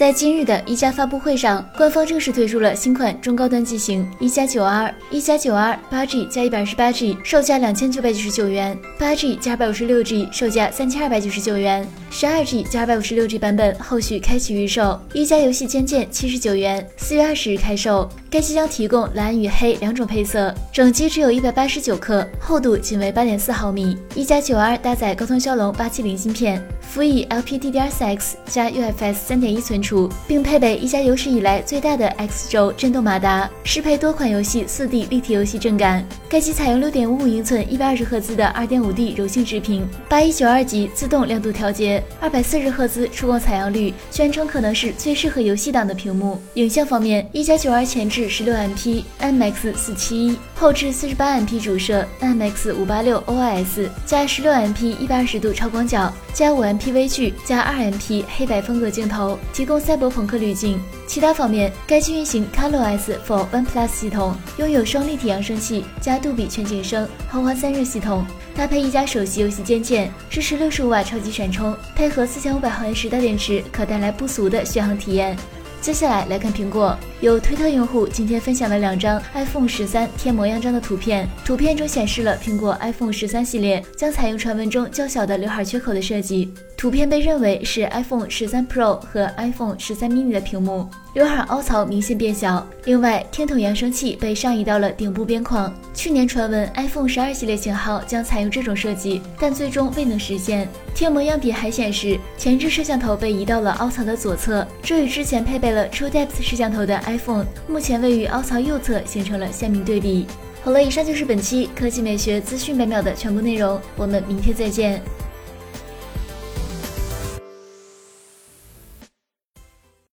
在今日的一加发布会上，官方正式推出了新款中高端机型一加九 R，一加九 R 八 G 加一百二十八 G，售价两千九百九十九元；八 G 加二百五十六 G，售价三千二百九十九元；十二 G 加二百五十六 G 版本后续开启预售，一加游戏尖键七十九元，四月二十日开售。该机将提供蓝与黑两种配色，整机只有一百八十九克，厚度仅为八点四毫米。一加九 R 搭载高通骁龙八七零芯片，辅以 LPDDR4X 加 UFS 三点一存储。并配备一加有史以来最大的 X 轴震动马达，适配多款游戏 4D 立体游戏震感。该机采用6.55英寸120赫兹的 2.5D 柔性直屏，8192级自动亮度调节，240赫兹触控采样率，宣称可能是最适合游戏党的屏幕。影像方面，一加九 R 前置 16MP IMX 471，后置 48MP 主摄 IMX 586 OIS 加 16MP 120度超广角加 5MP 微距加 2MP 黑白风格镜头，提供。供赛博朋克滤镜。其他方面，该机运行 ColorOS for OnePlus 系统，拥有双立体扬声器加杜比全景声豪华散热系统，搭配一加首席游戏键键，支持六十五瓦超级闪充，配合四千五百毫安时大电池，可带来不俗的续航体验。接下来来看苹果，有推特用户今天分享了两张 iPhone 十三贴膜样张的图片，图片中显示了苹果 iPhone 十三系列将采用传闻中较小的刘海缺口的设计。图片被认为是 iPhone 十三 Pro 和 iPhone 十三 mini 的屏幕，刘海凹槽明显变小。另外，听筒扬声器被上移到了顶部边框。去年传闻 iPhone 十二系列型号将采用这种设计，但最终未能实现。贴膜样品还显示，前置摄像头被移到了凹槽的左侧，这与之前配备了 True Depth 摄像头的 iPhone 目前位于凹槽右侧形成了鲜明对比。好了，以上就是本期科技美学资讯百秒的全部内容，我们明天再见。